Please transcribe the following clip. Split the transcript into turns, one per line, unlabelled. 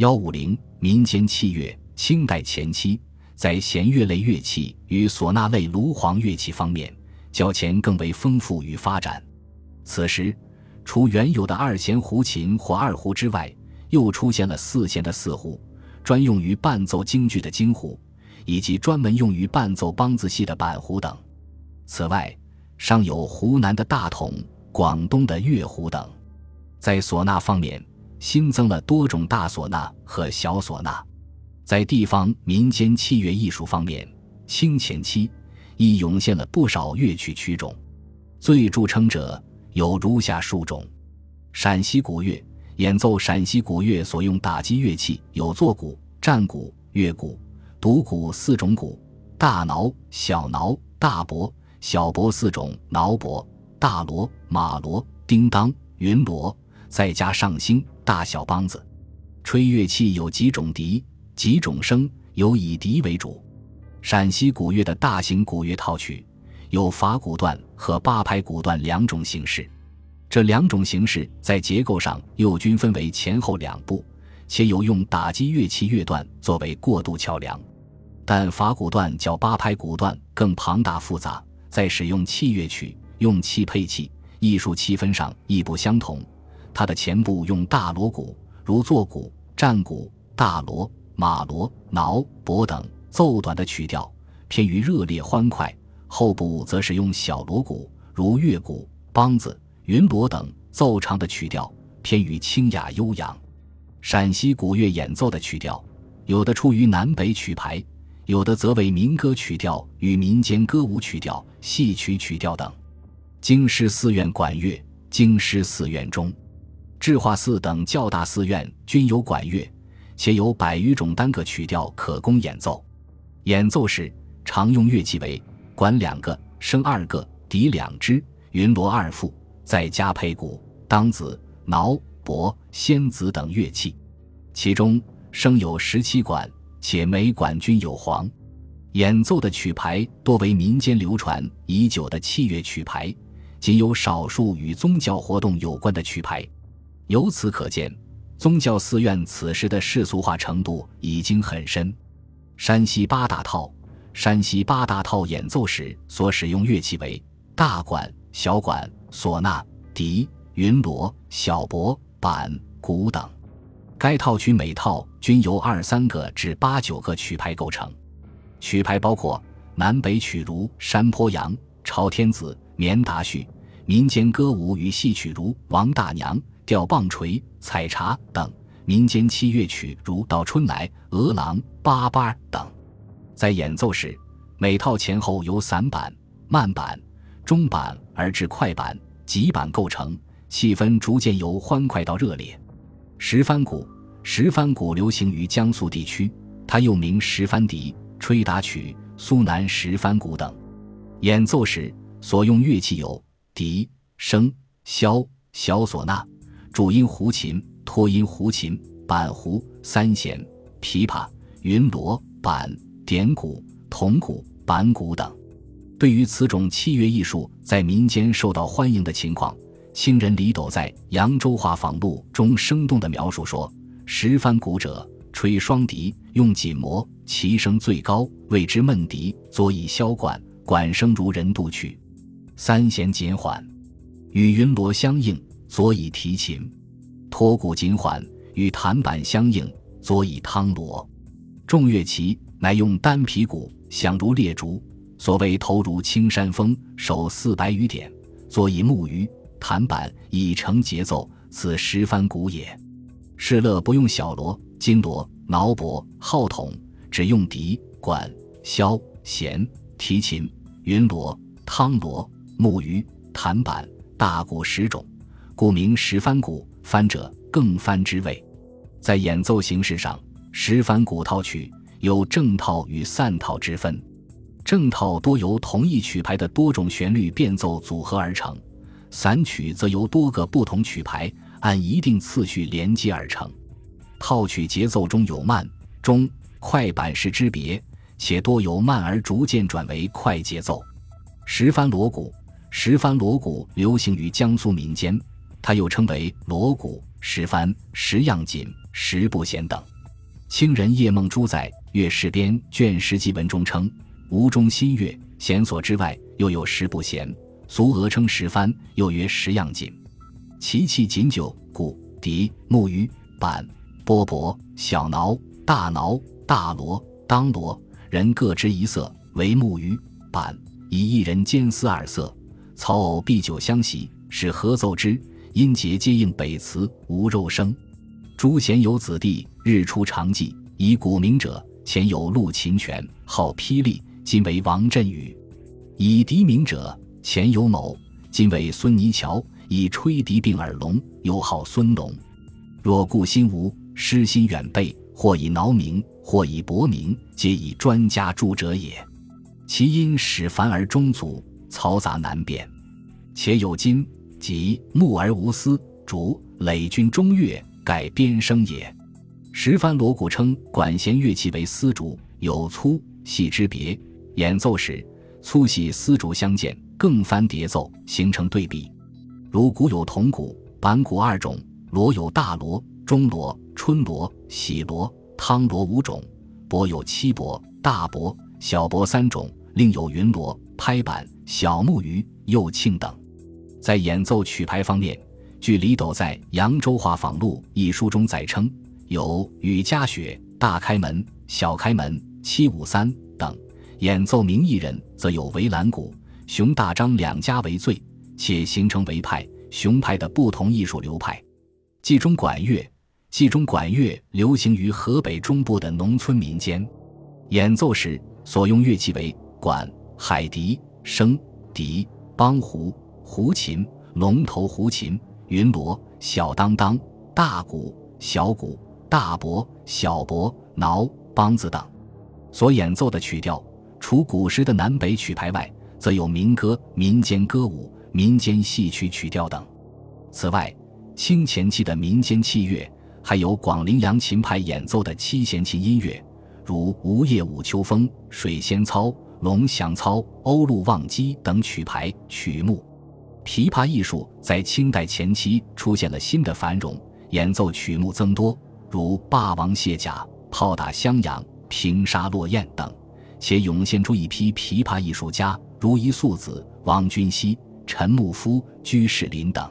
幺五零民间器乐，清代前期在弦乐类乐器与唢呐类炉簧乐器方面，较前更为丰富与发展。此时，除原有的二弦胡琴或二胡之外，又出现了四弦的四胡，专用于伴奏京剧的京胡，以及专门用于伴奏梆子戏的板胡等。此外，尚有湖南的大筒、广东的月胡等。在唢呐方面，新增了多种大唢呐和小唢呐。在地方民间器乐艺术方面，清前期亦涌现了不少乐曲曲种，最著称者有如下数种：陕西鼓乐。演奏陕西鼓乐所用打击乐器有坐鼓、战鼓、乐鼓、独鼓四种鼓，大铙、小铙、大钹、小钹四种铙钹，大锣、马锣、叮当、云锣，再加上星、大小梆子。吹乐器有几种笛，几种声，有以笛为主。陕西鼓乐的大型鼓乐套曲有法鼓段和八拍鼓段两种形式。这两种形式在结构上又均分为前后两部，且有用打击乐器乐段作为过渡桥梁。但法鼓段较八拍鼓段更庞大复杂，在使用器乐曲、用器配器、艺术气氛上亦不相同。它的前部用大锣鼓，如坐鼓、战鼓、大锣、马锣、铙、钹等奏短的曲调，偏于热烈欢快；后部则使用小锣鼓，如乐鼓、梆子。云锣等奏长的曲调偏于清雅悠扬，陕西古乐演奏的曲调，有的出于南北曲牌，有的则为民歌曲调与民间歌舞曲调、戏曲曲调等。京师寺院管乐，京师寺院中、智化寺等较大寺院均有管乐，且有百余种单个曲调可供演奏。演奏时常用乐器为管两个，笙二个，笛两支，云锣二副。再加配鼓、当子、铙、钹、仙子等乐器，其中声有十七管，且每管均有簧。演奏的曲牌多为民间流传已久的器乐曲牌，仅有少数与宗教活动有关的曲牌。由此可见，宗教寺院此时的世俗化程度已经很深。山西八大套，山西八大套演奏时所使用乐器为大管、小管。唢呐、笛、云锣、小钹、板、鼓等，该套曲每套均由二三个至八九个曲牌构成。曲牌包括南北曲如《山坡羊》《朝天子》《绵达序》，民间歌舞与戏曲如《王大娘》《吊棒槌》《采茶》等，民间器乐曲如《到春来》《鹅郎》《八八》等。在演奏时，每套前后由散板、慢板。中板而至快板、急板构成，气氛逐渐由欢快到热烈。石帆鼓，石帆鼓流行于江苏地区，它又名石帆笛、吹打曲、苏南石帆鼓等。演奏时所用乐器有笛、笙、箫、小唢呐、主音胡琴、托音胡琴、板胡、三弦、琵琶、云锣、板、点鼓、铜鼓、板鼓等。对于此种器乐艺术在民间受到欢迎的情况，清人李斗在《扬州画舫录》中生动地描述说：“十番鼓者，吹双笛，用锦膜，其声最高，谓之闷笛，左以箫管，管声如人度曲；三弦紧缓，与云锣相应，左以提琴；托鼓紧缓，与弹板相应，左以汤锣。众乐器乃用单皮鼓，响如裂竹。”所谓头如青山峰，手似白羽点，左以木鱼，弹板以成节奏，此十番鼓也。施乐不用小锣、金锣、铙钹、号筒，只用笛、管、箫、弦、提琴、云锣、汤锣、木鱼、弹板、大鼓十种，故名十番鼓。番者更番之谓。在演奏形式上，十番鼓套曲有正套与散套之分。正套多由同一曲牌的多种旋律变奏组合而成，散曲则由多个不同曲牌按一定次序连接而成。套曲节奏中有慢、中、快板式之别，且多由慢而逐渐转为快节奏。十番锣鼓，十番锣鼓流行于江苏民间，它又称为锣鼓、十番、十样锦、十不闲等。清人叶梦珠在《乐事编》卷十记文中称：“吴中新乐，弦索之外，又有十不闲。俗讹称十番，又曰十样锦。其器仅九：鼓、笛、木鱼、板、拨钹、小挠、大挠、大锣、当锣。人各执一色，为木鱼、板，以一人兼司二色。曹偶必酒相袭，使合奏之。音节皆应北词，无肉声。诸贤有子弟。”日出长记，以古名者，前有陆秦泉，号霹雳，今为王振宇；以笛名者，前有某，今为孙泥桥，以吹笛并耳聋，又号孙龙。若故心无，失心远备，或以挠名，或以博名，皆以专家著者也。其音始繁而终祖，嘈杂难辨。且有金、即木而无丝，竹、垒君中乐，盖边声也。十番锣鼓称管弦乐器为丝竹，有粗细之别。演奏时，粗细丝竹相间，更翻叠奏，形成对比。如鼓有铜鼓、板鼓二种，锣有大锣、中锣、春锣、喜锣、汤锣五种，钹有七钹、大钹、小钹三种，另有云锣、拍板、小木鱼、右磬等。在演奏曲牌方面，据李斗在《扬州画舫录》一书中载称。有雨夹雪、大开门、小开门、七五三等演奏名艺人，则有围栏鼓、熊大张两家为最，且形成为派、熊派的不同艺术流派。冀中管乐，冀中管乐流行于河北中部的农村民间，演奏时所用乐器为管、海笛、笙、笛、梆胡、胡琴、龙头胡琴、云锣、小当当、大鼓、小鼓。大钹、小钹、挠、梆子等，所演奏的曲调，除古时的南北曲牌外，则有民歌、民间歌舞、民间戏曲曲调等。此外，清前期的民间器乐，还有广陵扬琴派演奏的七弦琴音乐，如《吴夜舞秋风》《水仙操》《龙翔操》《欧陆望机》等曲牌曲目。琵琶艺术在清代前期出现了新的繁荣，演奏曲目增多。如霸王卸甲、炮打襄阳、平沙落雁等，且涌现出一批琵琶艺术家，如一素子、王君熙、陈木夫、居士林等。